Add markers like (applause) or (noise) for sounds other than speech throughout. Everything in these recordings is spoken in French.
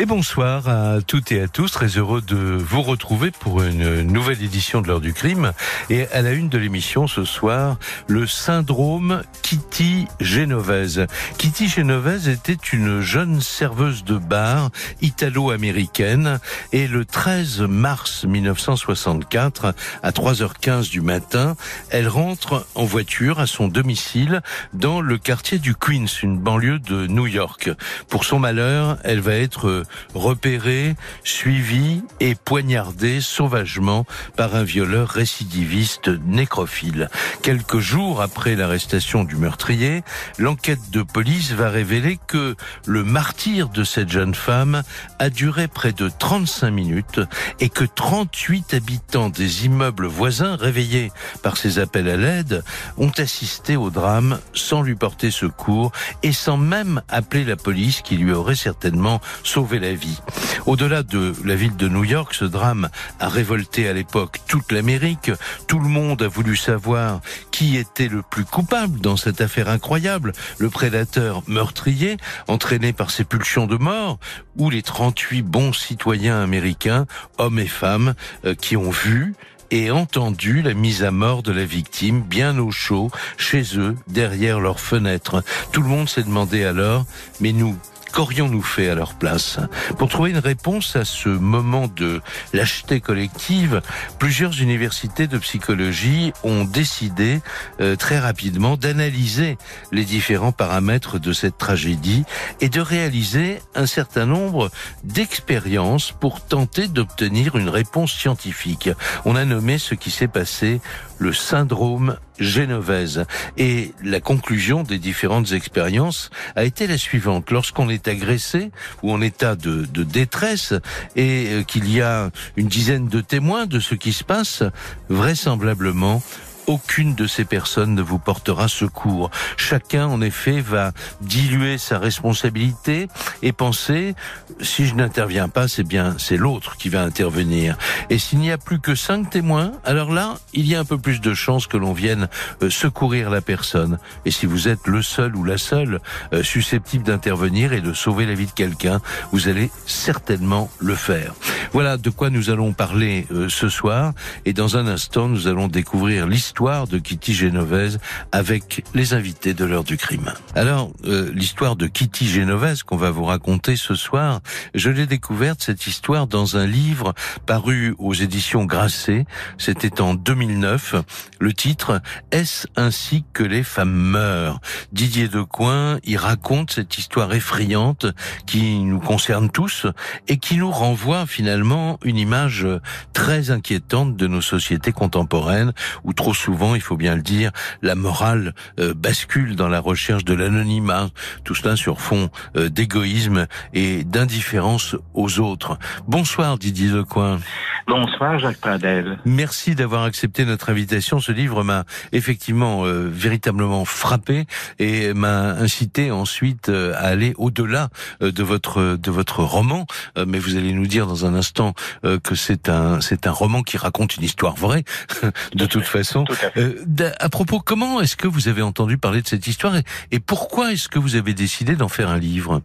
Et bonsoir à toutes et à tous, très heureux de vous retrouver pour une nouvelle édition de l'heure du crime. Et à la une de l'émission ce soir, le syndrome Kitty Genovese. Kitty Genovese était une jeune serveuse de bar italo-américaine et le 13 mars 1964, à 3h15 du matin, elle rentre en voiture à son domicile dans le quartier du Queens, une banlieue de New York. Pour son malheur, elle va être repéré, suivi et poignardé sauvagement par un violeur récidiviste nécrophile. Quelques jours après l'arrestation du meurtrier, l'enquête de police va révéler que le martyr de cette jeune femme a duré près de 35 minutes et que 38 habitants des immeubles voisins réveillés par ces appels à l'aide ont assisté au drame sans lui porter secours et sans même appeler la police qui lui aurait certainement sauvé la vie. Au-delà de la ville de New York, ce drame a révolté à l'époque toute l'Amérique. Tout le monde a voulu savoir qui était le plus coupable dans cette affaire incroyable, le prédateur meurtrier, entraîné par ses pulsions de mort, ou les 38 bons citoyens américains, hommes et femmes, euh, qui ont vu et entendu la mise à mort de la victime bien au chaud, chez eux, derrière leurs fenêtres. Tout le monde s'est demandé alors, mais nous, Qu'aurions-nous fait à leur place Pour trouver une réponse à ce moment de lâcheté collective, plusieurs universités de psychologie ont décidé euh, très rapidement d'analyser les différents paramètres de cette tragédie et de réaliser un certain nombre d'expériences pour tenter d'obtenir une réponse scientifique. On a nommé ce qui s'est passé le syndrome génovaise. Et la conclusion des différentes expériences a été la suivante. Lorsqu'on est agressé ou en état de, de détresse et euh, qu'il y a une dizaine de témoins de ce qui se passe, vraisemblablement, aucune de ces personnes ne vous portera secours. Chacun, en effet, va diluer sa responsabilité et penser, si je n'interviens pas, c'est bien, c'est l'autre qui va intervenir. Et s'il n'y a plus que cinq témoins, alors là, il y a un peu plus de chances que l'on vienne euh, secourir la personne. Et si vous êtes le seul ou la seule euh, susceptible d'intervenir et de sauver la vie de quelqu'un, vous allez certainement le faire. Voilà de quoi nous allons parler euh, ce soir. Et dans un instant, nous allons découvrir l'histoire de Kitty Genovese avec les invités de l'heure du crime. Alors, euh, l'histoire de Kitty Genovese qu'on va vous raconter ce soir, je l'ai découverte cette histoire dans un livre paru aux éditions Grasset. C'était en 2009. Le titre Est-ce ainsi que les femmes meurent? Didier Decoing y raconte cette histoire effrayante qui nous concerne tous et qui nous renvoie finalement une image très inquiétante de nos sociétés contemporaines où trop souvent, il faut bien le dire, la morale euh, bascule dans la recherche de l'anonymat, tout cela sur fond euh, d'égoïsme et d'indifférence aux autres. Bonsoir Didier Lecoin. Bonsoir Jacques Pradel. Merci d'avoir accepté notre invitation. Ce livre m'a effectivement euh, véritablement frappé et m'a incité ensuite à aller au-delà de votre de votre roman. mais vous allez nous dire dans un instant que c'est un c'est un roman qui raconte une histoire vraie (laughs) de toute façon. Euh, à, propos, comment est-ce que vous avez entendu parler de cette histoire et, pourquoi est-ce que vous avez décidé d'en faire un livre?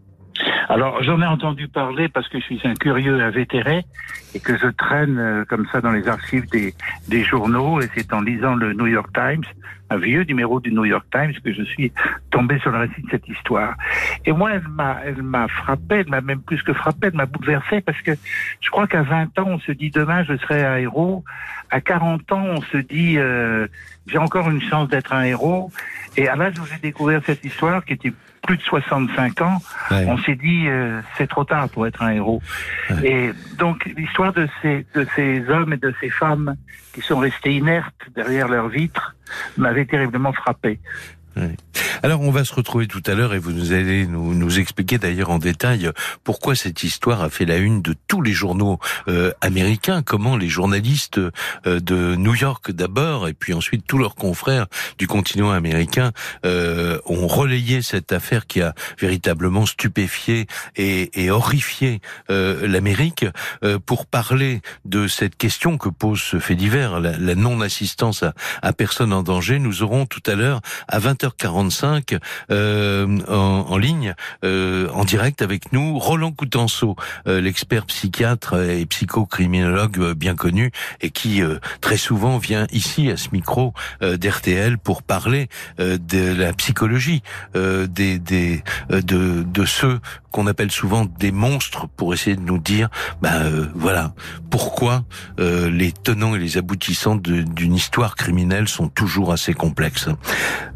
Alors, j'en ai entendu parler parce que je suis un curieux invétéré et que je traîne euh, comme ça dans les archives des, des journaux et c'est en lisant le New York Times, un vieux numéro du New York Times, que je suis tombé sur le récit de cette histoire. Et moi, elle m'a, elle m'a frappé, elle m'a même plus que frappé, elle m'a bouleversé parce que je crois qu'à 20 ans, on se dit demain je serai un héros. À 40 ans, on se dit euh, j'ai encore une chance d'être un héros. Et à l'âge où j'ai découvert cette histoire, qui était plus de 65 ans, on s'est dit euh, c'est trop tard pour être un héros. Et donc l'histoire de ces de ces hommes et de ces femmes qui sont restés inertes derrière leurs vitres m'avait terriblement frappé. Alors on va se retrouver tout à l'heure et vous allez nous, nous expliquer d'ailleurs en détail pourquoi cette histoire a fait la une de tous les journaux euh, américains, comment les journalistes euh, de New York d'abord et puis ensuite tous leurs confrères du continent américain euh, ont relayé cette affaire qui a véritablement stupéfié et, et horrifié l'Amérique pour parler de cette question que pose ce fait divers, la, non-assistance à, à personne en danger. Nous aurons tout à l'heure à 20h45 5 euh, en, ligne, euh, en direct avec nous, Roland Coutenceau, euh, l'expert psychiatre et psychocriminologue bien connu et qui très souvent vient ici à ce micro d'RTL pour parler de la psychologie des, des de, de ceux qu'on appelle souvent des monstres pour essayer de nous dire, ben voilà, pourquoi les tenants et les aboutissants d'une histoire criminelle sont toujours assez complexes.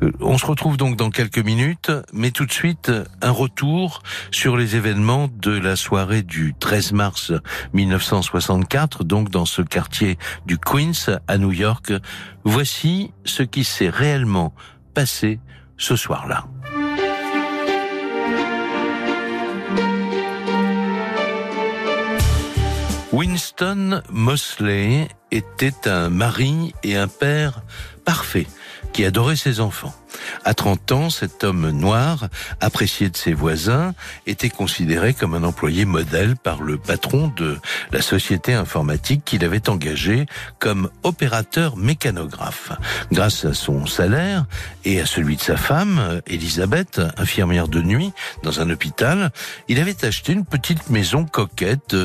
Euh, on se retrouve donc dans quelques minutes, mais tout de suite un retour sur les événements de la soirée du 13 mars 1964, donc dans ce quartier du Queens à New York. Voici ce qui s'est réellement passé ce soir-là. Winston Mosley était un mari et un père parfait qui adorait ses enfants. À 30 ans, cet homme noir, apprécié de ses voisins, était considéré comme un employé modèle par le patron de la société informatique qu'il avait engagé comme opérateur mécanographe. Grâce à son salaire et à celui de sa femme, Elisabeth, infirmière de nuit dans un hôpital, il avait acheté une petite maison coquette,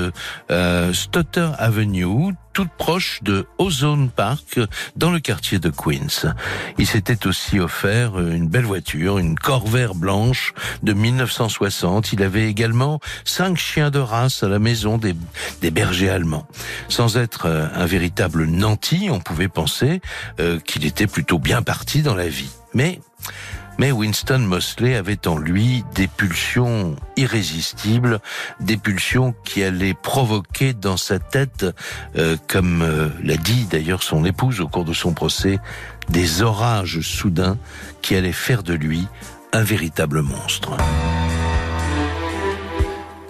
euh, Stotter Avenue, toute proche de Ozone Park, dans le quartier de Queens. Il s'était aussi offert une belle voiture, une Corvair blanche de 1960. Il avait également cinq chiens de race à la maison des, bergers allemands. Sans être euh, un véritable nanti, on pouvait penser euh, qu'il était plutôt bien parti dans la vie. Mais mais Winston Mosley avait en lui des pulsions irrésistibles, des pulsions qui allaient provoquer dans sa tête, euh, comme euh, l'a dit d'ailleurs son épouse au cours de son procès, des orages soudains qui allaient faire de lui un véritable monstre.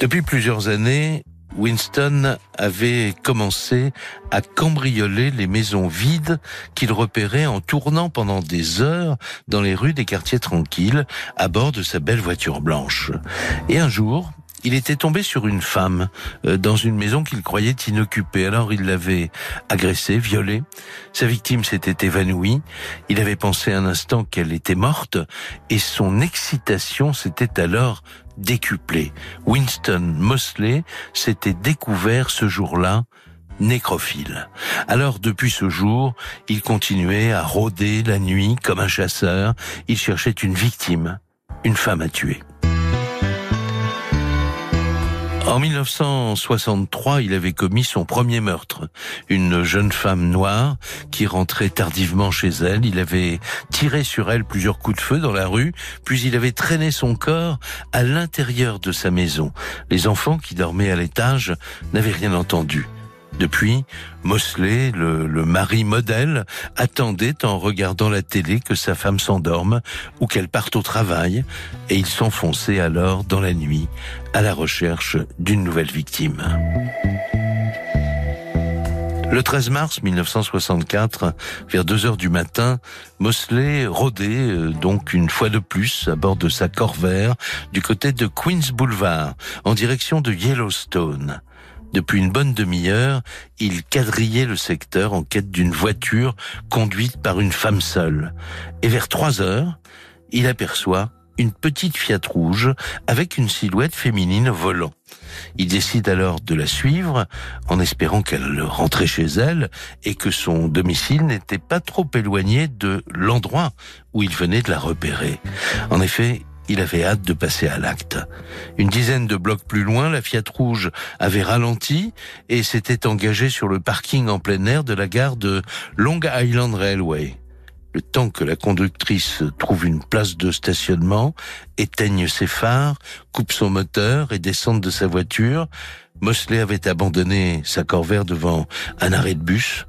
Depuis plusieurs années, Winston avait commencé à cambrioler les maisons vides qu'il repérait en tournant pendant des heures dans les rues des quartiers tranquilles à bord de sa belle voiture blanche. Et un jour, il était tombé sur une femme euh, dans une maison qu'il croyait inoccupée. Alors il l'avait agressée, violée. Sa victime s'était évanouie. Il avait pensé un instant qu'elle était morte et son excitation s'était alors décuplé. Winston Mosley s'était découvert ce jour-là nécrophile. Alors depuis ce jour, il continuait à rôder la nuit comme un chasseur. Il cherchait une victime, une femme à tuer. En 1963, il avait commis son premier meurtre. Une jeune femme noire qui rentrait tardivement chez elle. Il avait tiré sur elle plusieurs coups de feu dans la rue, puis il avait traîné son corps à l'intérieur de sa maison. Les enfants qui dormaient à l'étage n'avaient rien entendu. Depuis, Mosley, le, mari modèle, attendait en regardant la télé que sa femme s'endorme ou qu'elle parte au travail, et il s'enfonçait alors dans la nuit à la recherche d'une nouvelle victime. Le 13 mars 1964, vers 2 heures du matin, Mosley rôdait euh, donc une fois de plus à bord de sa Corvair du côté de Queens Boulevard, en direction de Yellowstone. Depuis une bonne demi-heure, il quadrillait le secteur en quête d'une voiture conduite par une femme seule. Et vers trois heures, il aperçoit une petite Fiat rouge avec une silhouette féminine volant. Il décide alors de la suivre en espérant qu'elle rentrait chez elle et que son domicile n'était pas trop éloigné de l'endroit où il venait de la repérer. En effet, il avait hâte de passer à l'acte. Une dizaine de blocs plus loin, la Fiat Rouge avait ralenti et s'était engagée sur le parking en plein air de la gare de Long Island Railway. Le temps que la conductrice trouve une place de stationnement, éteigne ses phares, coupe son moteur et descende de sa voiture, Mosley avait abandonné sa corvaire devant un arrêt de bus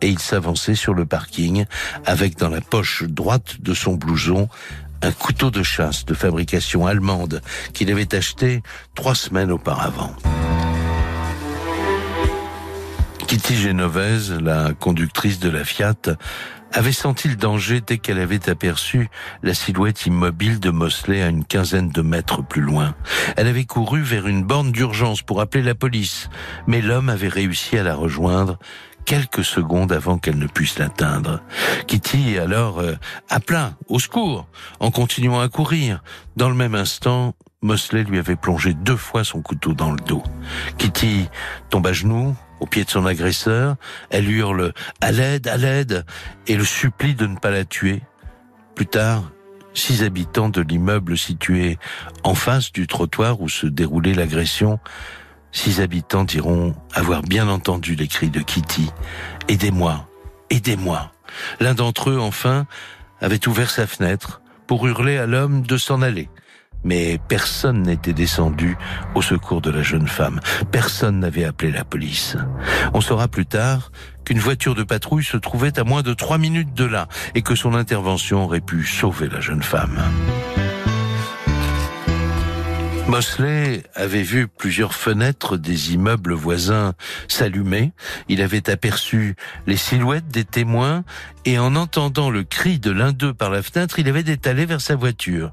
et il s'avançait sur le parking avec dans la poche droite de son blouson un couteau de chasse de fabrication allemande qu'il avait acheté trois semaines auparavant. Kitty Genovese, la conductrice de la Fiat, avait senti le danger dès qu'elle avait aperçu la silhouette immobile de Mosley à une quinzaine de mètres plus loin. Elle avait couru vers une borne d'urgence pour appeler la police, mais l'homme avait réussi à la rejoindre quelques secondes avant qu'elle ne puisse l'atteindre. Kitty alors euh, appela au secours en continuant à courir. Dans le même instant, Mosley lui avait plongé deux fois son couteau dans le dos. Kitty tombe à genoux, au pied de son agresseur. Elle hurle à l'aide, à l'aide, et le supplie de ne pas la tuer. Plus tard, six habitants de l'immeuble situé en face du trottoir où se déroulait l'agression, six habitants diront avoir bien entendu les cris de Kitty. Aidez-moi, aidez-moi. L'un d'entre eux, enfin, avait ouvert sa fenêtre pour hurler à l'homme de s'en aller mais personne n'était descendu au secours de la jeune femme. Personne n'avait appelé la police. On saura plus tard qu'une voiture de patrouille se trouvait à moins de trois minutes de là et que son intervention aurait pu sauver la jeune femme. Mosley avait vu plusieurs fenêtres des immeubles voisins s'allumer. Il avait aperçu les silhouettes des témoins et en entendant le cri de l'un d'eux par la fenêtre, il avait détalé vers sa voiture.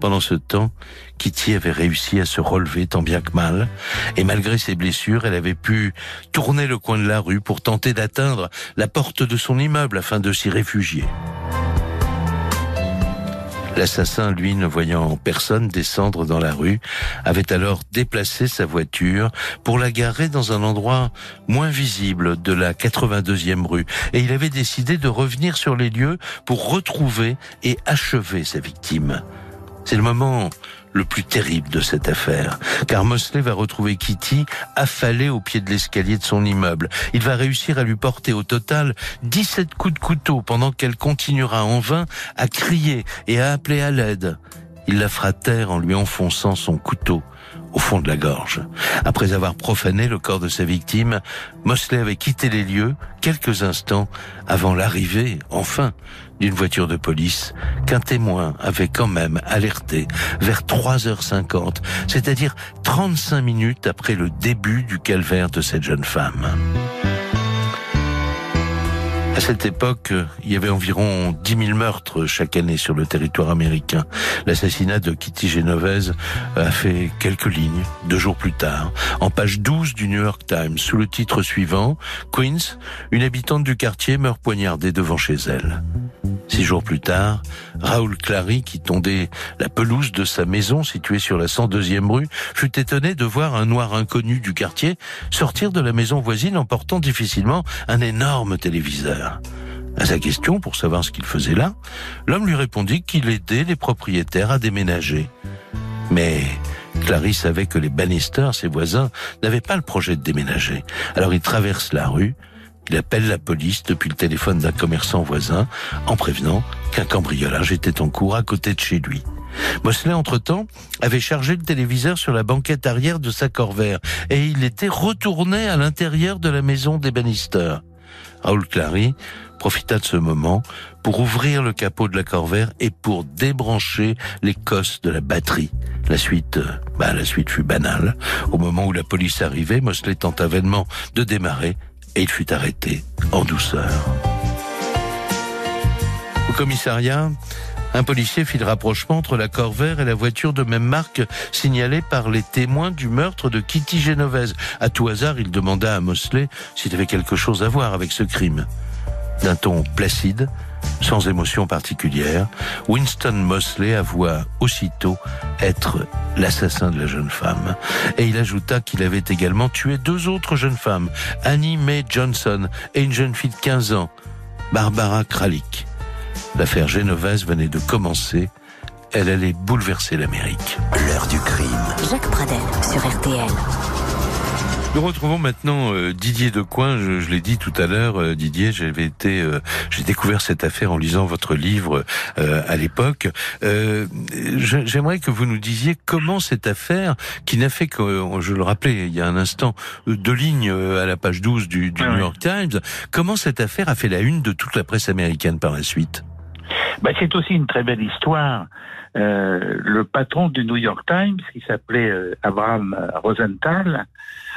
Pendant ce temps, Kitty avait réussi à se relever tant bien que mal, et malgré ses blessures, elle avait pu tourner le coin de la rue pour tenter d'atteindre la porte de son immeuble afin de s'y réfugier. L'assassin, lui, ne voyant personne descendre dans la rue, avait alors déplacé sa voiture pour la garer dans un endroit moins visible de la 82e rue. Et il avait décidé de revenir sur les lieux pour retrouver et achever sa victime. C'est le moment le plus terrible de cette affaire, car Mosley va retrouver Kitty affalée au pied de l'escalier de son immeuble. Il va réussir à lui porter au total 17 coups de couteau pendant qu'elle continuera en vain à crier et à appeler à l'aide. Il la fera taire en lui enfonçant son couteau au fond de la gorge. Après avoir profané le corps de sa victime, Mosley avait quitté les lieux quelques instants avant l'arrivée, enfin, d'une voiture de police qu'un témoin avait quand même alerté vers 3h50, c'est-à-dire 35 minutes après le début du calvaire de cette jeune femme. À cette époque, il y avait environ 10 000 meurtres chaque année sur le territoire américain. L'assassinat de Kitty Genovese a fait quelques lignes deux jours plus tard, en page 12 du New York Times, sous le titre suivant Queens, une habitante du quartier meurt poignardée devant chez elle. Six jours plus tard, Raoul Clary, qui tondait la pelouse de sa maison située sur la 102e rue, fut étonné de voir un noir inconnu du quartier sortir de la maison voisine en portant difficilement un énorme téléviseur. À sa question pour savoir ce qu'il faisait là, l'homme lui répondit qu'il aidait les propriétaires à déménager. Mais Clary savait que les Bannister, ses voisins, n'avaient pas le projet de déménager. Alors il traverse la rue, il appelle la police depuis le téléphone d'un commerçant voisin en prévenant qu'un cambriolage était en cours à côté de chez lui. Mosley, entre-temps, avait chargé le téléviseur sur la banquette arrière de sa Corvair et il était retourné à l'intérieur de la maison des Bannister. Raoul Clary profita de ce moment pour ouvrir le capot de la Corvair et pour débrancher les cosses de la batterie. La suite, euh, bah, la suite fut banale. Au moment où la police arrivait, Mosley tenta vainement de démarrer et il fut arrêté en douceur. Au commissariat, un policier fit le rapprochement entre la Corvair et la voiture de même marque signalée par les témoins du meurtre de Kitty Genovese. À tout hasard, il demanda à Mosley s'il avait quelque chose à voir avec ce crime. D'un ton placide, sans émotion particulière, Winston Mosley avoua aussitôt être l'assassin de la jeune femme. Et il ajouta qu'il avait également tué deux autres jeunes femmes, Annie Mae Johnson et une jeune fille de 15 ans, Barbara Kralik. L'affaire Genovese venait de commencer. Elle allait bouleverser l'Amérique. L'heure du crime. Jacques Pradel sur RTL. Nous retrouvons maintenant euh, Didier Decoing. Je, je l'ai dit tout à l'heure, euh, Didier, j'avais été, euh, j'ai découvert cette affaire en lisant votre livre à l'époque. J'aimerais que vous nous disiez comment cette affaire, qui n'a fait que, je le rappelais il y a un instant, deux lignes à la page 12 du, du New York Times, comment cette affaire a fait la une de toute la presse américaine par la suite? Bah, C'est aussi une très belle histoire. le patron du New York Times, qui s'appelait Abraham Rosenthal,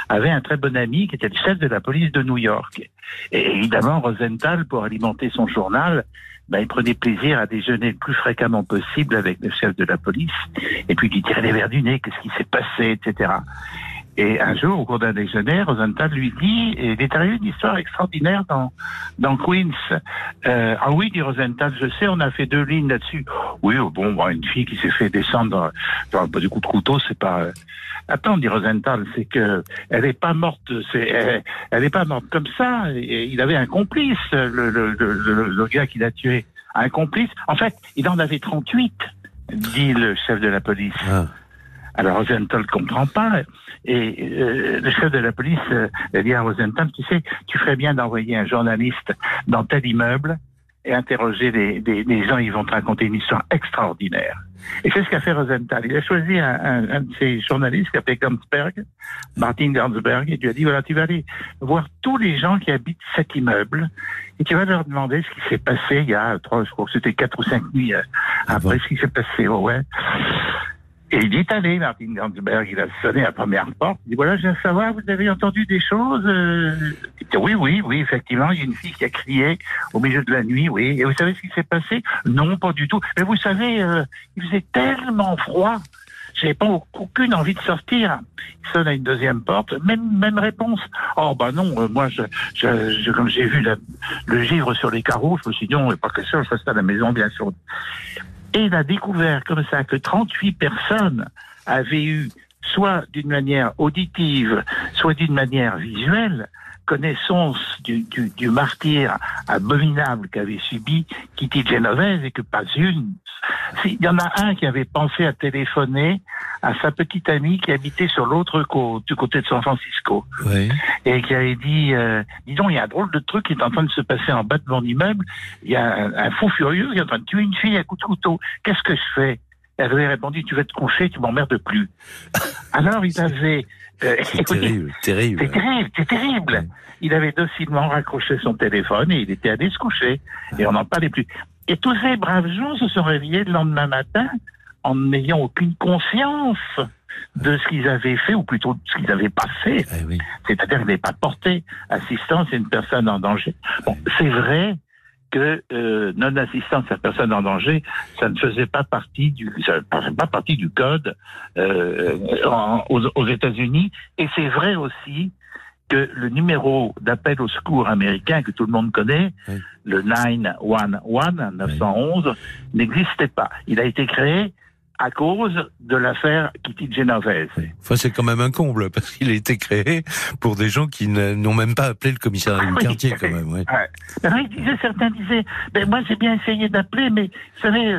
avait un très bon ami qui était le chef de la police de New York. Et évidemment, Rosenthal, pour alimenter son journal, ben, il prenait plaisir à déjeuner le plus fréquemment possible avec le chef de la police, et puis lui tirer les verres du nez, qu'est-ce qui s'est passé, etc. Et un jour, au cours d'un déjeuner, Rosenthal lui dit, et il est arrivé une histoire extraordinaire dans, dans Queens. Euh, ah oui, dit Rosenthal, je sais, on a fait deux lignes là-dessus. Oui, oh, bon, une fille qui s'est fait descendre dans, dans, du coup de couteau, c'est pas... Euh, Attends, dit Rosenthal, c'est que elle est pas morte, c'est, elle, est pas morte comme ça. Et il avait un complice, le, le, le, le gars qui l'a tué. Un complice. En fait, il en avait 38, dit le chef de la police. Ah. Alors Rosenthal ne comprend pas. Et euh, le chef de la police euh, dit à Rosenthal, tu sais, tu ferais bien d'envoyer un journaliste dans tel immeuble et interroger les, les, gens, ils vont te raconter une histoire extraordinaire. Et c'est ce qu'a fait Rosenthal. Il a choisi un, un, un de ses journalistes qui s'appelait Gansberg, Martin Gansberg, et lui a dit, voilà, tu vas aller voir tous les gens qui habitent cet immeuble et tu vas leur demander ce qui s'est passé il y a trois, je crois que c'était quatre ou cinq nuits euh, ah après ce qui s'est passé. ouais. Et il est allé, Martin Gansberg, il a sonné à la première porte. Il dit, voilà, je veux savoir, vous avez entendu des choses euh? Oui, oui, oui, effectivement, il y a une fille qui a crié au milieu de la nuit, oui. Et vous savez ce qui s'est passé? Non, pas du tout. Mais vous savez, euh, il faisait tellement froid. J'avais pas aucune envie de sortir. Il sonne à une deuxième porte, même même réponse. Oh bah non, euh, moi je, je, comme j'ai vu le givre sur les carreaux, je me suis dit non, pas que ça, je reste à la maison bien sûr. Et il a découvert comme ça que 38 personnes avaient eu, soit d'une manière auditive, soit d'une manière visuelle, connaissance du, du, du martyr abominable qu'avait subi Kitty Genovese et que pas une. Il y en a un qui avait pensé à téléphoner à sa petite amie qui habitait sur l'autre côte, du côté de San Francisco. Oui. Et qui avait dit, euh, dis donc, il y a un drôle de truc qui est en train de se passer en bas de mon immeuble. Il y a un, fou furieux qui est en train de tuer une fille à coup de couteau. Qu'est-ce que je fais? Elle avait répondu, tu vas te coucher, tu m'emmerdes plus. (laughs) Alors il avait... Euh, c'est terrible, terrible. C'est terrible, c'est terrible. Il avait docilement raccroché son téléphone et il était allé se coucher. Et on n'en parlait plus. Et tous ces braves gens se sont réveillés le lendemain matin en n'ayant aucune conscience de ce qu'ils avaient fait, ou plutôt de ce qu'ils n'avaient pas fait. Eh C'est-à-dire qu'ils n'avaient pas porté assistance à une personne en danger. Bon, c'est vrai que euh, non-assistance à personne en danger, ça ne faisait pas partie du, ça faisait pas partie du code euh, aux, aux États-Unis, et c'est vrai aussi que le numéro d'appel au secours américain que tout le monde connaît, le 911, 911, n'existait pas. Il a été créé à cause de l'affaire Kitty Genovese. Enfin, c'est quand même un comble, parce qu'il a été créé pour des gens qui n'ont même pas appelé le commissariat du quartier, quand même. Ouais. Disait, certains disaient, ben, moi j'ai bien essayé d'appeler, mais vous savez,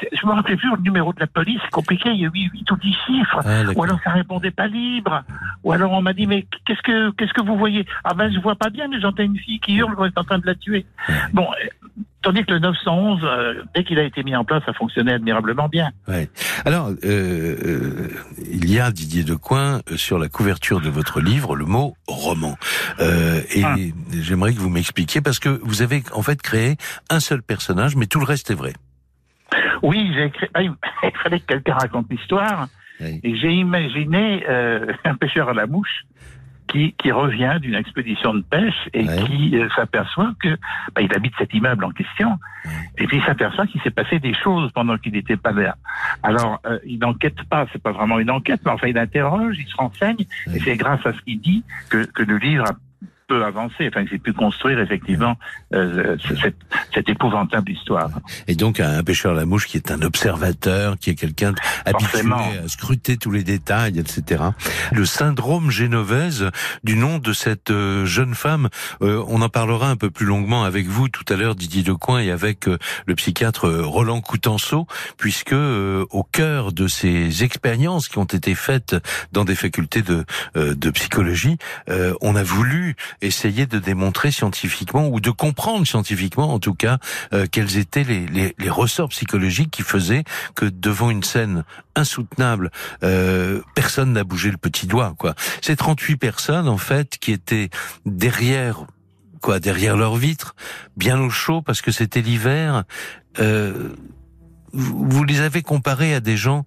je me rappelle plus le numéro de la police, c'est compliqué, il y a 8, 8 ou 10 chiffres, ah, ou alors ça répondait pas libre, ou alors on m'a dit, mais qu'est-ce que qu'est-ce que vous voyez? Ah ben je vois pas bien, mais j'entends une fille qui hurle quand est en train de la tuer. Bon, Tandis que le 911, euh, dès qu'il a été mis en place, ça fonctionnait admirablement bien. Ouais. Alors, euh, euh, il y a Didier Decoing sur la couverture de votre livre le mot roman. et ah. j'aimerais que vous m'expliquiez parce que vous avez en fait créé un seul personnage, mais tout le reste est vrai. Oui, j'ai. Ah, il (laughs) fallait que quelqu'un raconte l'histoire. Et j'ai imaginé (laughs) un pêcheur à la mouche qui, qui revient d'une expédition de pêche et qui euh, s'aperçoit que bah, il habite cet immeuble en question. Et puis il s'aperçoit qu'il s'est passé des choses pendant qu'il n'était pas là. Alors euh, il n'enquête pas, c'est pas vraiment une enquête, mais enfin il interroge, il se renseigne et c'est grâce à ce qu'il dit que, que le livre a peu avancé. Enfin, j'ai pu construire effectivement euh, cette, cette, épouvantable histoire. Et donc un pêcheur à la mouche qui est un observateur, qui est quelqu'un habitué à scruter tous les détails, etc. Le syndrome génovaise du nom de cette euh, jeune femme, euh, on en parlera un peu plus longuement avec vous tout à l'heure, Didier Decoing, et avec euh, le psychiatre Roland Coutenceau, puisque au cœur de ces expériences qui ont été faites dans des facultés de, de psychologie, on a voulu essayer de démontrer scientifiquement ou de comprendre scientifiquement en tout cas euh, quels étaient les, ressorts psychologiques qui faisaient que devant une scène insoutenable, euh, personne n'a bougé le petit doigt. Quoi. Ces 38 personnes en fait qui étaient derrière quoi derrière leur vitre, bien au chaud parce que c'était l'hiver. Euh, vous les avez comparés à des gens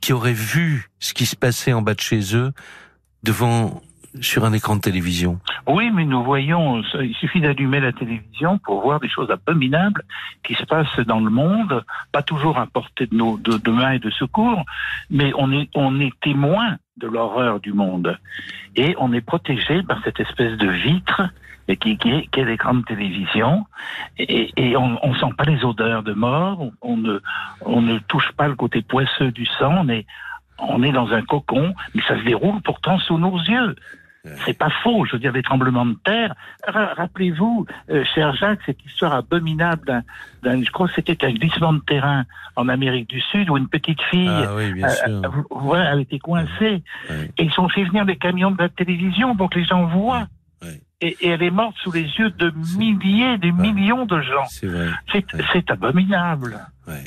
qui auraient vu ce qui se passait en bas de chez eux devant sur un écran de télévision. Oui, mais nous voyons, il suffit d'allumer la télévision pour voir des choses abominables qui se passent dans le monde, pas toujours à portée de nos et de secours, mais on est on est témoin de l'horreur du monde et on est protégé par cette espèce de vitre qui, qui, est, l'écran de télévision, et, on ne sent pas les odeurs de mort, on ne, on ne touche pas le côté poisseux du sang, on est, on est dans un cocon, mais ça se déroule pourtant sous nos yeux. C'est pas faux, je veux dire, des tremblements de terre. Rappelez-vous, euh, cher Jacques, cette histoire abominable d'un, je crois que c'était un glissement de terrain en Amérique du Sud où une petite fille, ah, oui, bien sûr. voilà, elle était coincée. Et ils ont fait venir des camions de la télévision pour que les gens voient et, et, elle est morte sous les yeux de milliers, des millions de gens. C'est vrai. C'est abominable. Ouais.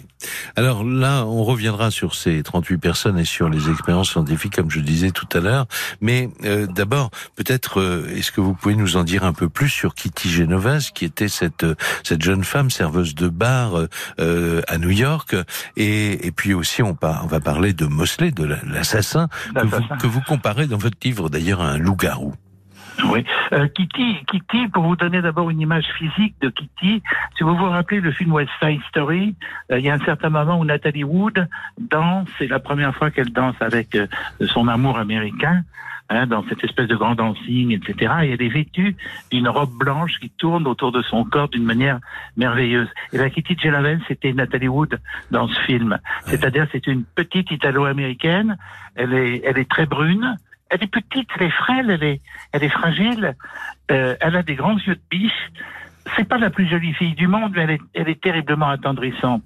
Alors là, on reviendra sur ces 38 personnes et sur les expériences scientifiques, comme je disais tout à l'heure. Mais euh, d'abord, peut-être, euh, est-ce que vous pouvez nous en dire un peu plus sur Kitty Genovese, qui était cette euh, cette jeune femme serveuse de bar euh, à New York, et, et puis aussi on, on va parler de Mosley, de l'assassin que, que vous comparez dans votre livre d'ailleurs à un loup-garou. Oui. Euh, Kitty, Kitty, pour vous donner d'abord une image physique de Kitty, si vous vous rappelez le film West Side Story, euh, il y a un certain moment où Nathalie Wood danse, c'est la première fois qu'elle danse avec euh, son amour américain, hein, dans cette espèce de grand dancing, etc. Et elle est vêtue d'une robe blanche qui tourne autour de son corps d'une manière merveilleuse. Et la Kitty Genovese, c'était Nathalie Wood dans ce film. C'est-à-dire, c'est une petite italo-américaine, elle est, elle est très brune, elle est petite, elle est frêle, elle est, elle est fragile, euh, elle a des grands yeux de biche. C'est pas la plus jolie fille du monde, mais elle est, elle est terriblement attendrissante.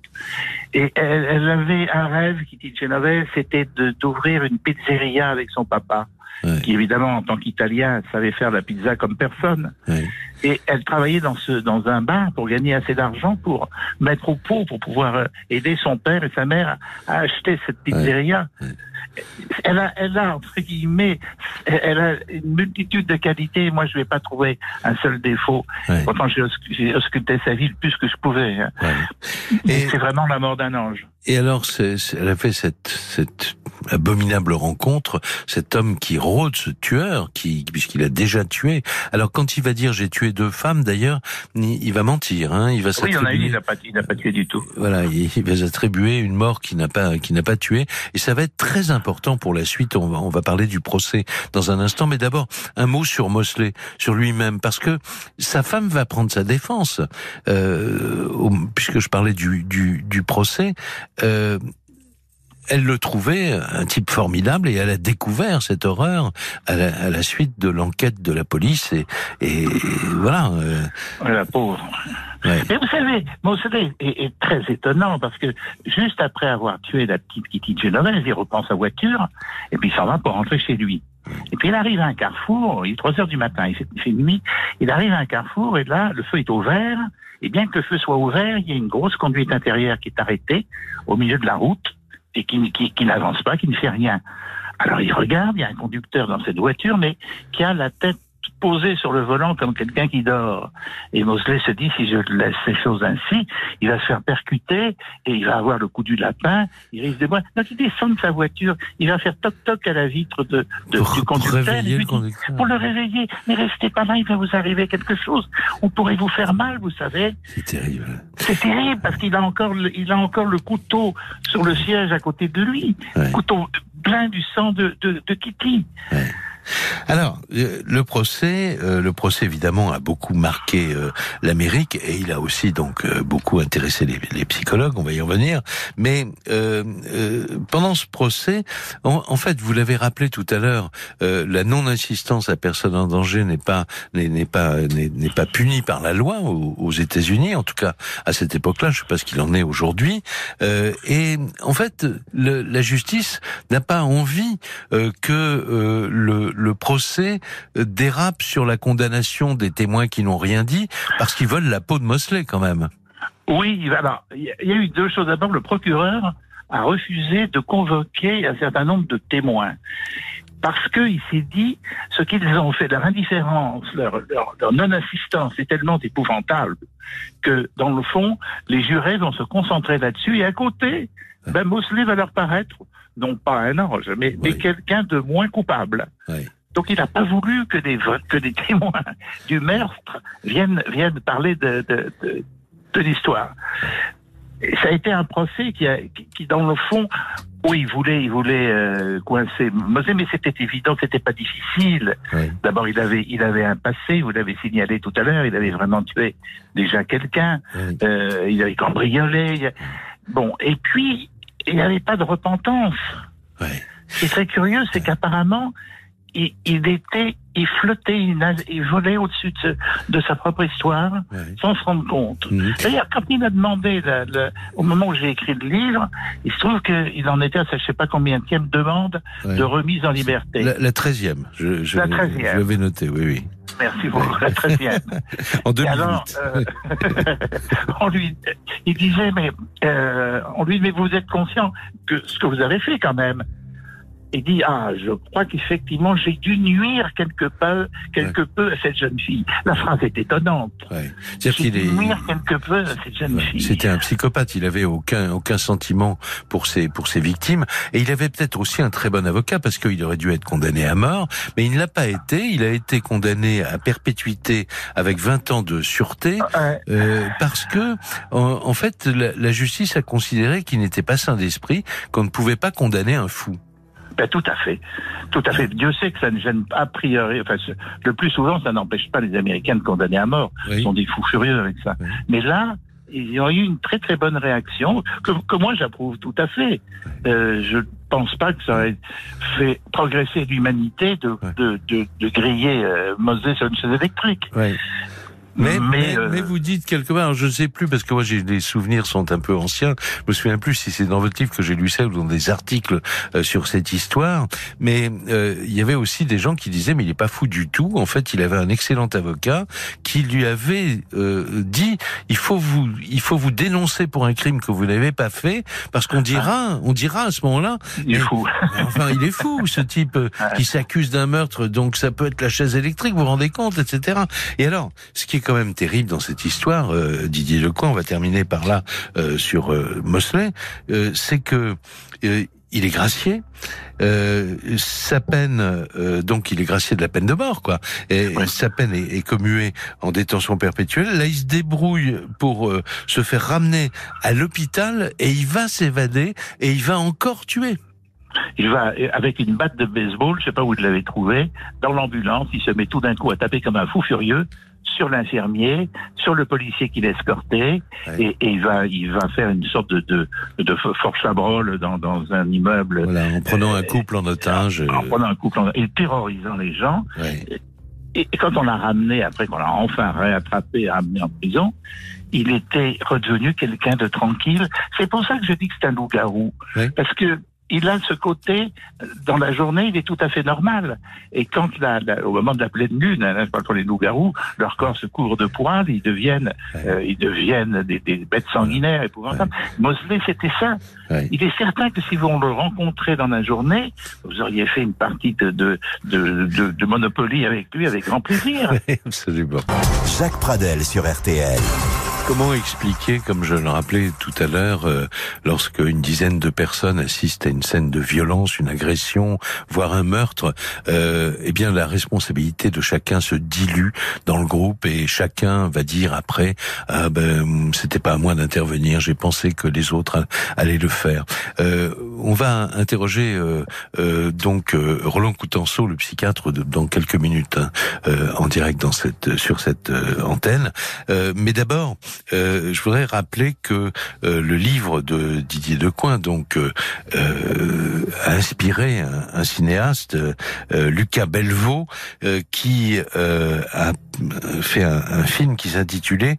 Et elle, avait un rêve, qui dit Genovese, c'était d'ouvrir une pizzeria avec son papa. Ouais. qui évidemment en tant qu'Italien savait faire la pizza comme personne. Ouais. Et elle travaillait dans ce dans un bar pour gagner assez d'argent pour mettre au pot pour pouvoir euh, aider son père et sa mère à acheter cette pizzeria. Ouais elle a, elle a entre guillemets, elle a une multitude de qualités. Moi, je vais pas trouver un seul défaut. Pourtant, j'ai ausculté sa vie le plus que je pouvais. Hein. Ouais. C'est vraiment la mort d'un ange. Et alors, c elle a fait cette, cette abominable rencontre, cet homme qui rôde, ce tueur, qui puisqu'il a déjà tué. Alors, quand il va dire j'ai tué deux femmes, d'ailleurs, il va mentir. Hein, il va oui, il y en a une, il n'a pas, pas tué du tout. Voilà, il, il va s'attribuer une mort qui n'a pas, qui n'a pas tué. Et ça va être très important pour la suite. On va, on va parler du procès dans un instant, mais d'abord un mot sur Mosley, sur lui-même, parce que sa femme va prendre sa défense, euh, puisque je parlais du, du, du procès. Euh, elle le trouvait un type formidable et elle a découvert cette horreur à la, à la suite de l'enquête de la police et, et voilà. Euh... La pauvre. Ouais. Et vous savez, Mosley est, est, très étonnant parce que juste après avoir tué la petite Kitty Genovese, il reprend sa voiture et puis il s'en va pour rentrer chez lui. Et puis il arrive à un carrefour, il est 3 heures du matin, il fait, il fait nuit, il arrive à un carrefour et là, le feu est ouvert, et bien que le feu soit ouvert, il y a une grosse conduite intérieure qui est arrêtée au milieu de la route et qui, n'avance pas, qui ne fait rien. Alors il regarde, il y a un conducteur dans cette voiture, mais qui a la tête posé sur le volant comme quelqu'un qui dort. Et Mosley se dit, si je laisse ces choses ainsi, il va se faire percuter et il va avoir le coup du lapin, il risque de boire. Donc il descend de sa voiture, il va faire toc-toc à la vitre de, de pour, du conducteur, pour, dit, conducteur. pour le réveiller. Mais restez pas là, il va vous arriver quelque chose. On pourrait vous faire mal, vous savez. C'est terrible. C'est terrible parce qu'il a encore le, il a encore le couteau sur le siège à côté de lui. Ouais. Couteau plein du sang de, de, de Kitty. Ouais. Alors, le procès, euh, le procès évidemment a beaucoup marqué euh, l'Amérique et il a aussi donc euh, beaucoup intéressé les, les, psychologues. On va y revenir. Mais euh, pendant ce procès, en, en, fait, vous l'avez rappelé tout à l'heure, la non-assistance à personne en danger n'est pas n'est pas n'est pas punie par la loi aux, aux États-Unis. En tout cas, à cette époque-là, je sais pas ce qu'il en est aujourd'hui. et en fait, le, la justice n'a pas envie que le le procès dérape sur la condamnation des témoins qui n'ont rien dit parce qu'ils veulent la peau de Mosley quand même. Oui, alors il y a eu deux choses. D'abord, le procureur a refusé de convoquer un certain nombre de témoins parce qu'il s'est dit ce qu'ils ont fait, leur indifférence, leur, leur, leur non-assistance est tellement épouvantable que, dans le fond, les jurés vont se concentrer là-dessus et à côté, ben, Mosley va leur paraître non pas un ange, mais, oui. mais quelqu'un de moins coupable. Oui. Donc il n'a pas voulu que des, que des (laughs) témoins du meurtre viennent, viennent parler de, de, de, de l'histoire. Ça a été un procès qui, a, qui, dans le fond, oui, il voulait, il voulait euh, coincer Mosé, mais c'était évident, c'était pas difficile. Oui. D'abord, il avait, il avait un passé. Vous l'avez signalé tout à l'heure. Il avait vraiment tué déjà quelqu'un. Oui. Euh, il avait cambriolé. Bon, et puis il n'y avait pas de repentance. Ouais. Ce qui est très curieux, c'est qu'apparemment, il, il était, il flottait, il, volait au-dessus de, de sa propre histoire Ouais. sans se rendre compte. Mhm. D'ailleurs, quand il m'a demandé, le- au moment où j'ai écrit le livre, il se trouve qu'il en était à je sais pas combien de demande Ouais. de remise en liberté. La, la 13e, je, je, La je 13e. l'avais noté, oui, oui. Merci beaucoup, la treizième. (laughs) En 2008. alors, euh, (laughs) on lui, il disait, mais euh, on lui dit, mais vous êtes conscient que ce que vous avez fait quand même. Il dit, ah, je crois qu'effectivement, j'ai dû nuire quelque peu, quelque peu à cette jeune fille. La phrase est étonnante. Ouais. J'ai C'est-à-dire qu'il dû est. nuire quelque peu à cette jeune Ouais, fille. C'était un psychopathe. Il avait aucun aucun sentiment pour ses pour ses victimes et il avait peut-être aussi un très bon avocat parce qu'il aurait dû être condamné à mort, mais il ne l'a pas été. Il a été condamné à perpétuité avec 20 ans de sûreté Ouais. euh, parce que en, en fait la, la justice a considéré qu'il n'était pas sain d'esprit, qu'on ne pouvait pas condamner un fou. Ben, tout à fait. Tout à fait. Dieu sait que ça ne gêne pas, a priori, enfin, le plus souvent, ça n'empêche pas les Américains de condamner à mort. Ils sont des fous furieux avec ça. Oui. Mais là, ils ont eu une très très bonne réaction que, que moi j'approuve tout à fait. Euh, je pense pas que ça aurait fait progresser l'humanité de, Ouais. de, de, de griller euh, Mosé sur une chaise électrique. Ouais. Mais, mais, Mais, euh, mais vous dites quelque part, je ne sais plus parce que moi j'ai les souvenirs sont un peu anciens. Je me souviens plus si c'est dans votre livre que j'ai lu ça ou dans des articles euh, sur cette histoire. Mais euh, il y avait aussi des gens qui disaient mais il est pas fou du tout. En fait, il avait un excellent avocat qui lui avait euh, dit il faut vous il faut vous dénoncer pour un crime que vous n'avez pas fait parce qu'on dira on dira à ce moment-là Il est Mais- fou. Enfin, il est fou, ce type euh, qui s'accuse d'un meurtre, donc ça peut être la chaise électrique, vous vous rendez compte, etc. Et alors, ce qui est quand même terrible dans cette histoire, euh, Didier Lecoing, on va terminer par là euh, sur euh, Mosley, euh, c'est que euh, il est gracié. Euh, sa peine, euh, donc il est gracié de la peine de mort, quoi. Et Ouais. sa peine est, est commuée en détention perpétuelle. Là, il se débrouille pour euh, se faire ramener à l'hôpital et il va s'évader et il va encore tuer. Il va avec une batte de baseball, je sais pas où il l'avait trouvé, dans l'ambulance. Il se met tout d'un coup à taper comme un fou furieux sur l'infirmier, sur le policier qui l'escortait, Ouais. et, et il va, il va faire une sorte de de, de force chabrol dans, dans un immeuble, Voilà, en prenant un couple en otage. en euh, prenant un couple en- et terrorisant les gens. ouais. Et, et quand on l'a ramené, après qu'on l'a enfin réattrapé et ramené en prison, il était redevenu quelqu'un de tranquille. C'est pour ça que je dis que c'est un loup-garou. Parce que il a ce côté, dans la journée, il est tout à fait normal. Et quand la, la- au moment de la pleine lune, hein, quand les loups-garous, leur corps se couvre de poils, ils deviennent, Ouais. euh, ils deviennent des, des bêtes sanguinaires épouvantables. Mosley, c'était ça. Ouais. Il est certain que si vous le rencontrez dans la journée, vous auriez fait une partie de, de, de, de, de Monopoly avec lui avec grand plaisir. (laughs) Absolument. Jacques Pradel sur RTL. Comment expliquer, comme je le rappelais tout à l'heure, euh, lorsque une dizaine de personnes assistent à une scène de violence, une agression, voire un meurtre, euh, eh bien la responsabilité de chacun se dilue dans le groupe et chacun va dire après ah ben c'était pas à moi d'intervenir, j'ai pensé que les autres allaient le faire. Euh, on va interroger euh, euh, donc euh, Roland Coutenceau, le psychiatre, de- dans quelques minutes hein, en direct dans cette sur cette antenne. Mais d'abord, euh, je voudrais rappeler que euh, le livre de Didier Decoing, donc, euh, euh, a inspiré un, cinéaste, Lucas Belvaux, qui a fait un film qui s'intitulait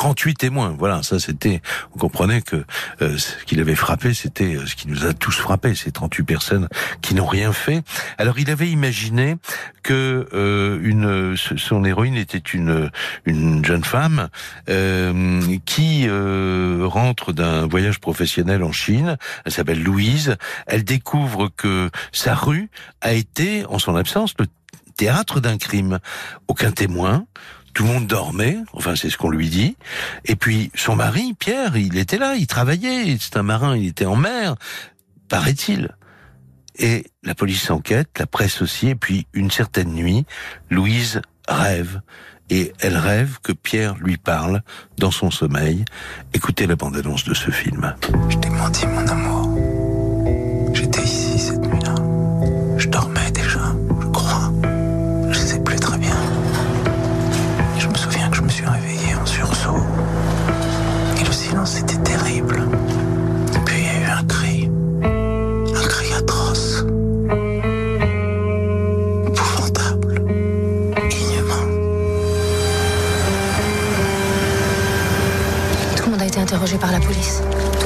38 témoins. Voilà, ça c'était. Vous comprenez que euh, ce qui l'avait frappé, c'était euh, ce qui nous a tous frappé, ces 38 personnes qui n'ont rien fait. Alors il avait imaginé que euh, une son héroïne était une une jeune femme euh, qui euh, rentre d'un voyage professionnel en Chine. Elle s'appelle Louise. Elle découvre que sa rue a été, en son absence, le théâtre d'un crime. Aucun témoin. Tout le monde dormait, enfin c'est ce qu'on lui dit. Et puis son mari, Pierre, il était là, il travaillait, c'est un marin, il était en mer, paraît-il. Et la police enquête, la presse aussi, et puis une certaine nuit, Louise rêve. Et elle rêve que Pierre lui parle dans son sommeil. Écoutez la bande-annonce de ce film. Je t'ai menti, mon amour.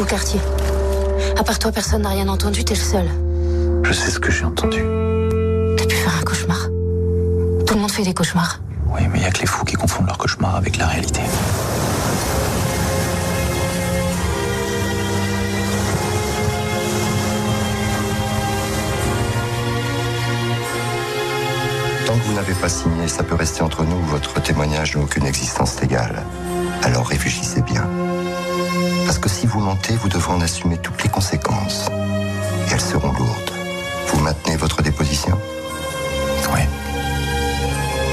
Tout le quartier. À part toi, personne n'a rien entendu, t'es le seul. Je sais ce que j'ai entendu. T'as pu faire un cauchemar. Tout le monde fait des cauchemars. Oui, mais il y a que les fous qui confondent leur cauchemar avec la réalité. Tant que vous n'avez pas signé, ça peut rester entre nous, votre témoignage n'a aucune existence légale. Alors réfléchissez bien. Parce que si vous mentez, vous devrez en assumer toutes les conséquences. Et elles seront lourdes. Vous maintenez votre déposition Oui.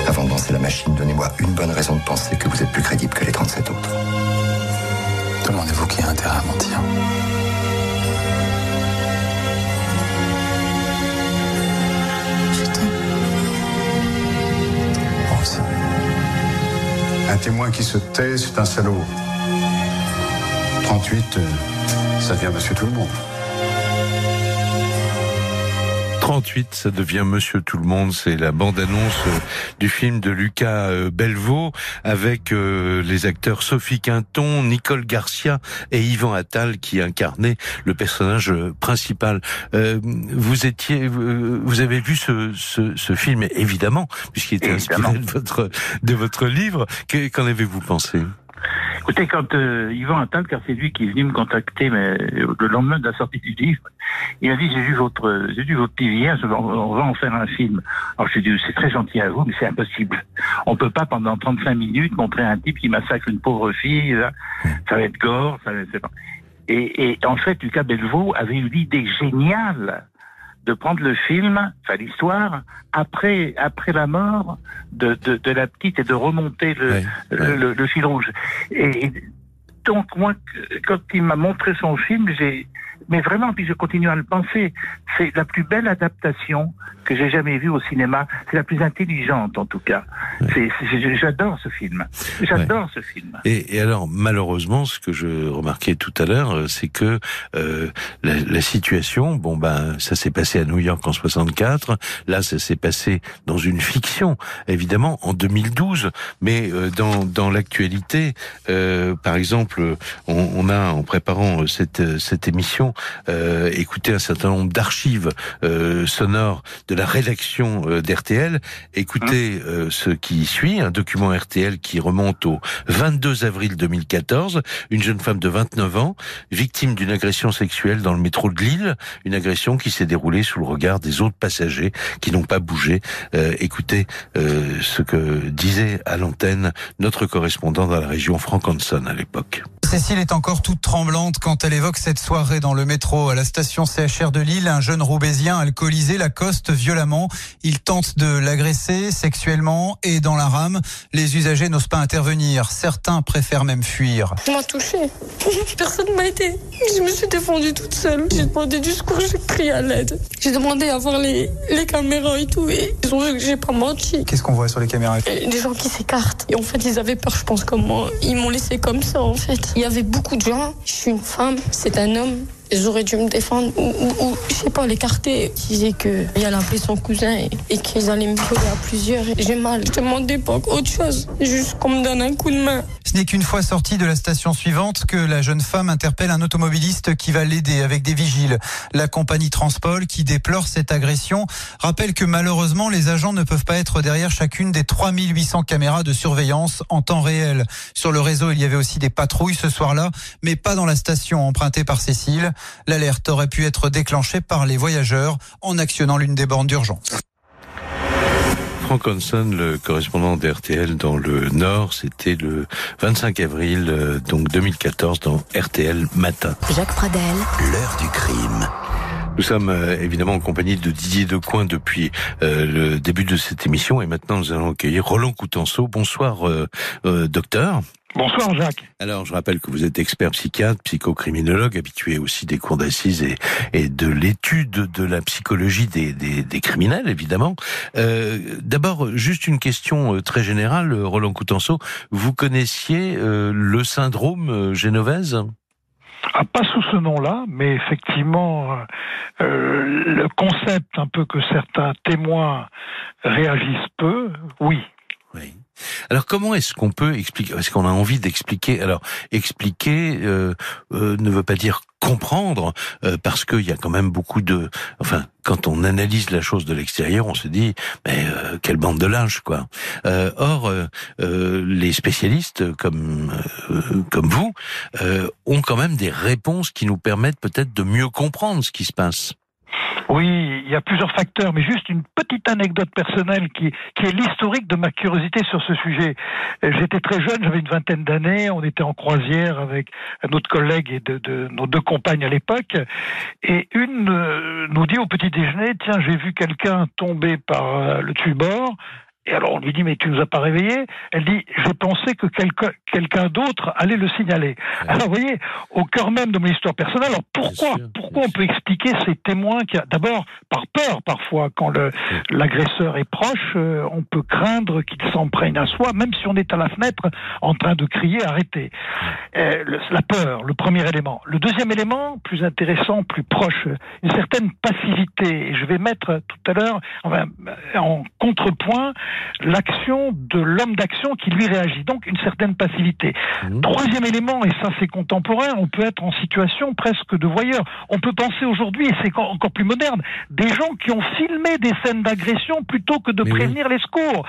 Avant de lancer la machine, donnez-moi une bonne raison de penser que vous êtes plus crédible que les 37 autres. Demandez-vous qui a intérêt à mentir. Un témoin qui se tait, c'est un salaud. 38, euh, ça devient monsieur tout le monde. 38, ça devient Monsieur Tout le Monde. C'est la bande-annonce euh, du film de Lucas euh, Belvaux avec les acteurs Sophie Quinton, Nicole Garcia et Yvan Attal qui incarnaient le personnage principal. Vous étiez, vous avez vu ce, ce, ce film évidemment, puisqu'il était inspiré de votre de votre livre. Que- Qu'en avez-vous pensé? Écoutez, quand euh, Yvan Attal, car c'est lui qui est venu me contacter mais, euh, le lendemain de la sortie du livre, il m'a dit j'ai vu votre euh, j'ai vu votre livre hier, on va, va en faire un film. Alors j'ai dit c'est très gentil à vous, mais c'est impossible. On peut pas pendant 35 minutes montrer un type qui massacre une pauvre fille. là. Ça va être gore, ça va être... Et, et en fait, Lucas Belvaux avait eu l'idée géniale de prendre le film, enfin l'histoire, après après la mort de, de, de la petite et de remonter le, Ouais, le, le- le fil rouge. Et, et donc moi, quand il m'a montré son film, j'ai, mais vraiment, puis je continue à le penser, c'est la plus belle adaptation que j'ai jamais vue au cinéma. C'est la plus intelligente en tout cas. J'adore ce film. J'adore ce film. Et, et alors, malheureusement, ce que je remarquais tout à l'heure, euh, c'est que euh, la, la situation, bon ben, ça s'est passé à New York en 64. Là, ça s'est passé dans une fiction, évidemment, en 2012. Mais euh, dans dans l'actualité, euh, par exemple, on, on a en préparant cette cette émission écouté un certain nombre d'archives sonores de la rédaction euh, d'RTL. Écoutez euh, ce qui suit, un document RTL qui remonte au 22 avril 2014. Une jeune femme de 29 ans, victime d'une agression sexuelle dans le métro de Lille, une agression qui s'est déroulée sous le regard des autres passagers qui n'ont pas bougé. Euh, écoutez euh, ce que disait à l'antenne notre correspondant dans la région, Frank Hanson, à l'époque. Cécile est encore toute tremblante quand elle évoque cette soirée dans le métro à la station CHR de Lille. Un jeune roubaisien alcoolisé l'accoste violemment. Il tente de l'agresser sexuellement et dans la rame, les usagers n'osent pas intervenir. Certains préfèrent même fuir. On m'a touchée. Personne ne m'a aidé. Je me suis défendue toute seule. J'ai demandé du secours, j'ai crié à l'aide. J'ai demandé à voir les, les caméras et tout. Et ils ont vu que j'ai pas menti. Qu'est-ce qu'on voit sur les caméras? Des gens qui s'écartent. Et en fait, ils avaient peur, je pense, comme moi. Ils m'ont laissé comme ça, en fait. Il y avait beaucoup de gens. Je suis une femme, c'est un homme. Auraient dû me défendre ou, ou, ou, je sais pas, l'écarter. Ils disaient qu'il allait appeler son cousin et, qu'ils allaient me violer à plusieurs. J'ai mal. Je demandais pas autre chose. Juste qu'on me donne un coup de main. Ce n'est qu'une fois sortie de la station suivante que la jeune femme interpelle un automobiliste qui va l'aider avec des vigiles. La compagnie Transpol, qui déplore cette agression, rappelle que malheureusement les agents ne peuvent pas être derrière chacune des 3800 caméras de surveillance en temps réel. Sur le réseau, il y avait aussi des patrouilles ce soir-là, mais pas dans la station empruntée par Cécile. L'alerte aurait pu être déclenchée par les voyageurs en actionnant l'une des bornes d'urgence. Frank Hanson, le correspondant d'RTL dans le Nord, c'était le 25 avril euh, donc 2014 dans RTL Matin. Jacques Pradel, L'heure du crime. Nous sommes euh, évidemment en compagnie de Didier Decoing depuis euh, le début de cette émission et maintenant nous allons accueillir Roland Coutenceau. Bonsoir euh, euh, docteur. Bonsoir Jacques. Alors je rappelle que vous êtes expert psychiatre, psychocriminologue, habitué aussi des cours d'assises et, et, de l'étude de la psychologie des, des, des criminels évidemment. Euh, D'abord juste une question très générale, Roland Coutenceau. Vous connaissiez le syndrome génovese ah, pas sous ce nom-là, mais effectivement, euh, le concept un peu que certains témoins réagissent peu, oui. Oui. Alors comment est-ce qu'on peut expliquer Est-ce qu'on a envie d'expliquer Alors expliquer euh, euh, ne veut pas dire comprendre, euh, parce qu'il y a quand même beaucoup de, enfin, quand on analyse la chose de l'extérieur, on se dit, mais euh, quelle bande de linge, quoi. Euh, or, les spécialistes comme comme vous ont quand même des réponses qui nous permettent peut-être de mieux comprendre ce qui se passe. Oui, il y a plusieurs facteurs, mais juste une petite anecdote personnelle qui, est l'historique de ma curiosité sur ce sujet. J'étais très jeune, j'avais une vingtaine d'années, on était en croisière avec un autre collègue et de, de nos deux compagnes à l'époque, et une euh, nous dit au petit déjeuner, tiens, j'ai vu quelqu'un tomber par euh, le dessus bord, et alors on lui dit mais tu nous as pas réveillé Elle dit j'ai pensé que quelqu'un d'autre allait le signaler. Alors vous voyez, au cœur même de mon histoire personnelle, alors pourquoi pourquoi on peut expliquer ces témoins qui d'abord par peur parfois quand l'agresseur est proche, euh, on peut craindre qu'il s'en prenne à soi même si on est à la fenêtre en train de crier arrêtez. Euh, la peur, le premier élément. Le deuxième élément, plus intéressant, plus proche, une certaine passivité. Et je vais mettre tout à l'heure enfin, en contrepoint l'action de l'homme d'action qui lui réagit. Donc une certaine passivité. Mmh. Troisième élément, et ça c'est contemporain, on peut être en situation presque de voyeur. On peut penser aujourd'hui, et c'est encore plus moderne, des gens qui ont filmé des scènes d'agression plutôt que de prévenir les secours.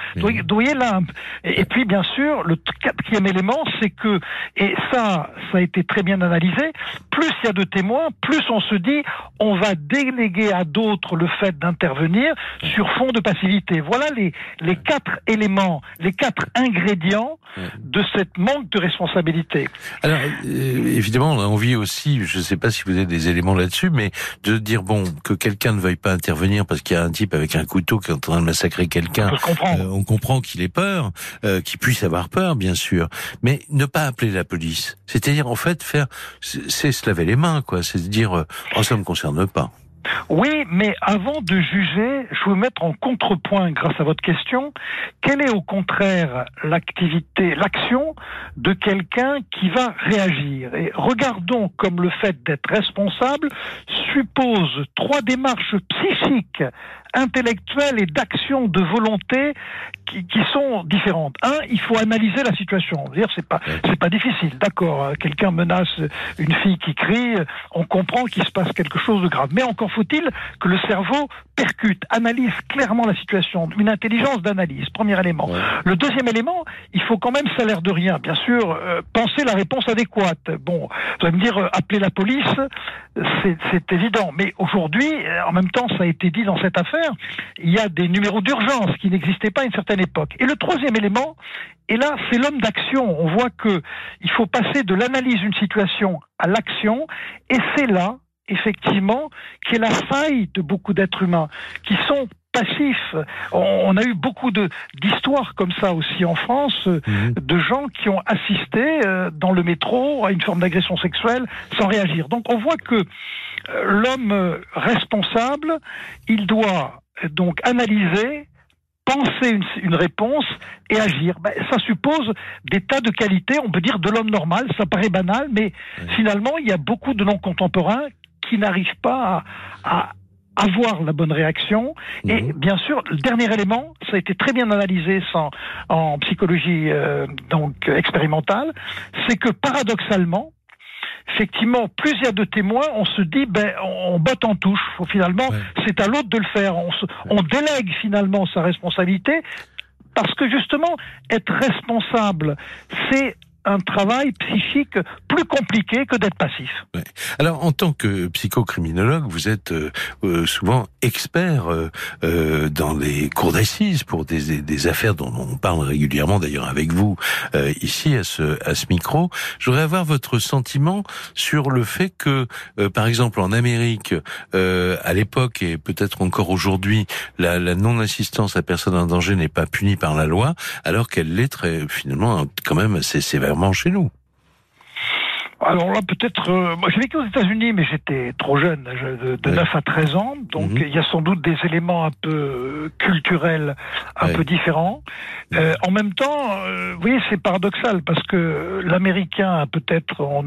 Là. Et, puis bien sûr, le quatrième élément, c'est que, et ça, ça a été très bien analysé, plus il y a de témoins, plus on se dit, on va déléguer à d'autres le fait d'intervenir sur fond de passivité. Voilà les, les quatre éléments, les quatre ingrédients de cette manque de responsabilité. Alors, euh, évidemment, on a envie aussi, je ne sais pas si vous avez des éléments là-dessus, mais de dire, bon, que quelqu'un ne veuille pas intervenir parce qu'il y a un type avec un couteau qui est en train de massacrer quelqu'un. On, euh, on comprend qu'il ait peur, euh, qu'il puisse avoir peur, bien sûr. Mais ne pas appeler la police. C'est-à-dire, en fait, faire, c'est se laver les mains, quoi. C'est dire, euh, oh, ça me concerne pas. Oui, mais avant de juger, je veux mettre en contrepoint, grâce à votre question, quelle est au contraire l'activité, l'action de quelqu'un qui va réagir. Et regardons comme le fait d'être responsable suppose trois démarches psychiques intellectuelle et d'action de volonté qui, qui, sont différentes. Un, il faut analyser la situation. Dire c'est pas c'est pas difficile. D'accord, euh, quelqu'un menace une fille qui crie, on comprend qu'il se passe quelque chose de grave. Mais encore faut-il que le cerveau percute, analyse clairement la situation, une intelligence d'analyse. Premier élément. Le deuxième élément, il faut quand même ça l'air de rien. Bien sûr, euh, penser la réponse adéquate. Bon, vous allez me dire appeler la police, c'est évident. Mais aujourd'hui, en même temps, ça a été dit dans cette affaire il y a des numéros d'urgence qui n'existaient pas à une certaine époque. Et le troisième élément, et là, c'est l'homme d'action. On voit que il faut passer de l'analyse d'une situation à l'action, et c'est là, effectivement, qu'est la faille de beaucoup d'êtres humains qui sont passifs. On, a eu beaucoup d'histoires comme ça aussi en France, mhm. de gens qui ont assisté euh, dans le métro à une forme d'agression sexuelle sans réagir. Donc on voit que euh, l'homme responsable, il doit donc analyser, penser une, réponse et agir. Ben, ça suppose des tas de qualités, on peut dire de l'homme normal, ça paraît banal, mais finalement, il y a beaucoup de non-contemporains qui n'arrivent pas à, avoir la bonne réaction. Et mhm. bien sûr, le dernier élément, ça a été très bien analysé sans, en psychologie euh, donc expérimentale, c'est que paradoxalement, effectivement, plus il y a de témoins, on se dit, ben, on, botte en touche. Finalement, c'est à l'autre de le faire. On, on délègue finalement sa responsabilité parce que justement, être responsable, c'est un travail psychique plus compliqué que d'être passif. Alors, en tant que psychocriminologue, vous êtes euh, euh, souvent expert euh, euh, dans les cours d'assises pour des, des, affaires dont on parle régulièrement, d'ailleurs avec vous euh, ici à ce, à ce micro. Je voudrais avoir votre sentiment sur le fait que, euh, par exemple, en Amérique, à l'époque et peut-être encore aujourd'hui, la, la non-assistance à personne en danger n'est pas punie par la loi, alors qu'elle l'est très finalement quand même assez sévèrement chez nous. Alors là, peut-être, euh, moi j'ai vécu aux États-Unis, mais j'étais trop jeune, de, de 9 à 13 ans, donc il y a sans doute des éléments un peu euh, culturels, un peu différents. Euh, en même temps, euh, vous voyez, c'est paradoxal parce que l'américain, peut-être, on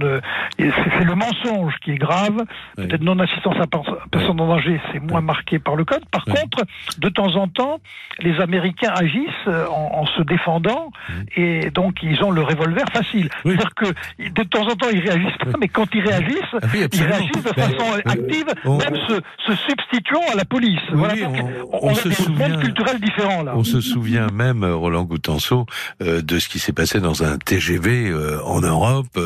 c'est le mensonge qui est grave. Peut-être non-assistance à personne en danger, c'est moins marqué par le code. Par contre, de temps en temps, les Américains agissent en, en se défendant et donc ils ont le revolver facile. C'est-à-dire que de temps en temps, ils réagissent pas, mais quand ils réagissent, ah ils réagissent de façon euh, active, même se, se, substituant à la police. Oui, voilà, on, on, on, se souvient, culturel différent là. On se souvient même, euh, Roland Goutenceau, euh, de ce qui s'est passé dans un TGV euh, en Europe,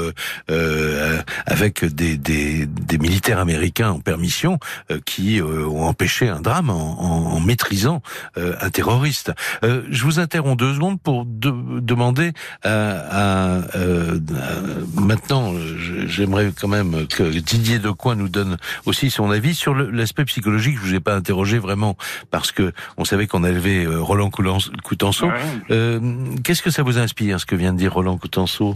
euh, avec des, des, des, militaires américains en permission qui ont empêché un drame en, en, en maîtrisant un terroriste. je vous interromps deux secondes pour de, demander à, à, à maintenant j'aimerais quand même que Didier Decoing nous donne aussi son avis sur l'aspect psychologique. Je vous ai pas interrogé vraiment parce que on savait qu'on avait euh, Roland Coutenceau. Euh, Qu'est-ce que ça vous inspire, ce que vient de dire Roland Coutenceau?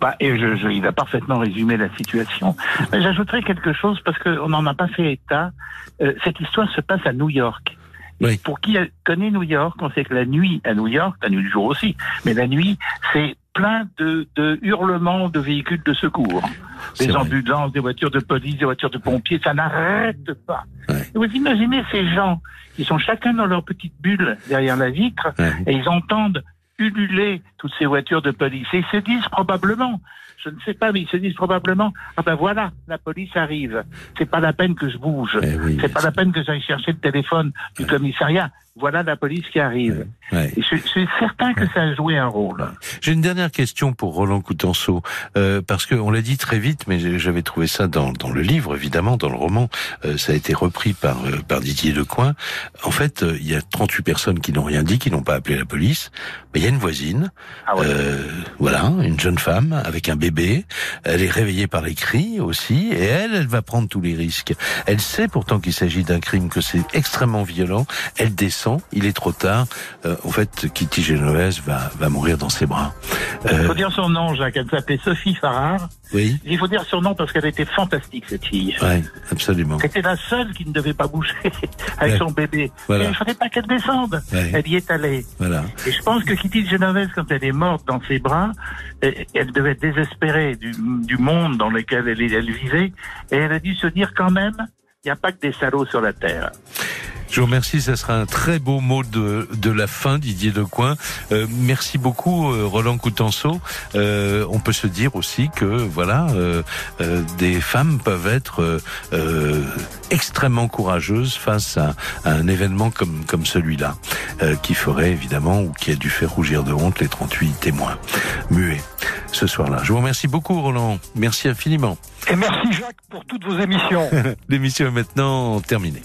Bah, et je, je, il a parfaitement résumé la situation. J'ajouterais quelque chose parce qu'on n'en a pas fait état. Euh, cette histoire se passe à New York. Oui. Pour qui connaît New York, on sait que la nuit à New York, la nuit du jour aussi, mais la nuit, c'est plein de, de, hurlements de véhicules de secours. Des ambulances, des voitures de police, des voitures de pompiers, ça n'arrête pas. Ouais. Et vous imaginez ces gens qui sont chacun dans leur petite bulle derrière la vitre ouais. et ils entendent ululer toutes ces voitures de police. Et ils se disent probablement, je ne sais pas, mais ils se disent probablement, ah ben voilà, la police arrive. C'est pas la peine que je bouge. Eh oui, c'est pas la peine que j'aille chercher le téléphone du commissariat. Voilà la police qui arrive. Ouais. Je, je, suis certain que ça a joué un rôle. J'ai une dernière question pour Roland Coutenceau, euh, parce qu'on l'a dit très vite, mais j'avais trouvé ça dans, dans, le livre, évidemment, dans le roman, euh, ça a été repris par, euh, par Didier Lecoing. En fait, euh, il y a 38 personnes qui n'ont rien dit, qui n'ont pas appelé la police, mais il y a une voisine, ah ouais. Euh, voilà, une jeune femme avec un bébé, elle est réveillée par les cris aussi, et elle, elle va prendre tous les risques. Elle sait pourtant qu'il s'agit d'un crime, que c'est extrêmement violent, elle descend il est trop tard. Euh, en fait, Kitty Genovese va, va mourir dans ses bras. Euh... Il faut dire son nom, Jacques. Elle s'appelait Sophie Farrar. Oui. Il faut dire son nom parce qu'elle était fantastique, cette fille. Oui, absolument. C'était la seule qui ne devait pas bouger (laughs) avec ouais. son bébé. Voilà. Et il ne fallait pas qu'elle descende. Ouais. Elle y est allée. Voilà. Et je pense que Kitty Genovese, quand elle est morte dans ses bras, elle devait être désespérée du, du monde dans lequel elle, elle vivait. Et elle a dû se dire quand même, il n'y a pas que des salauds sur la terre. Je vous remercie, ça sera un très beau mot de, de la fin, Didier Decoing. Euh, merci beaucoup, euh, Roland Coutenceau. Euh, on peut se dire aussi que voilà, euh, euh, des femmes peuvent être extrêmement courageuses face à, à, un événement comme, comme celui-là, qui ferait évidemment ou qui a dû faire rougir de honte les 38 témoins muets ce soir-là. Je vous remercie beaucoup, Roland. Merci infiniment. Et merci, Jacques, pour toutes vos émissions. (laughs) L'émission est maintenant terminée.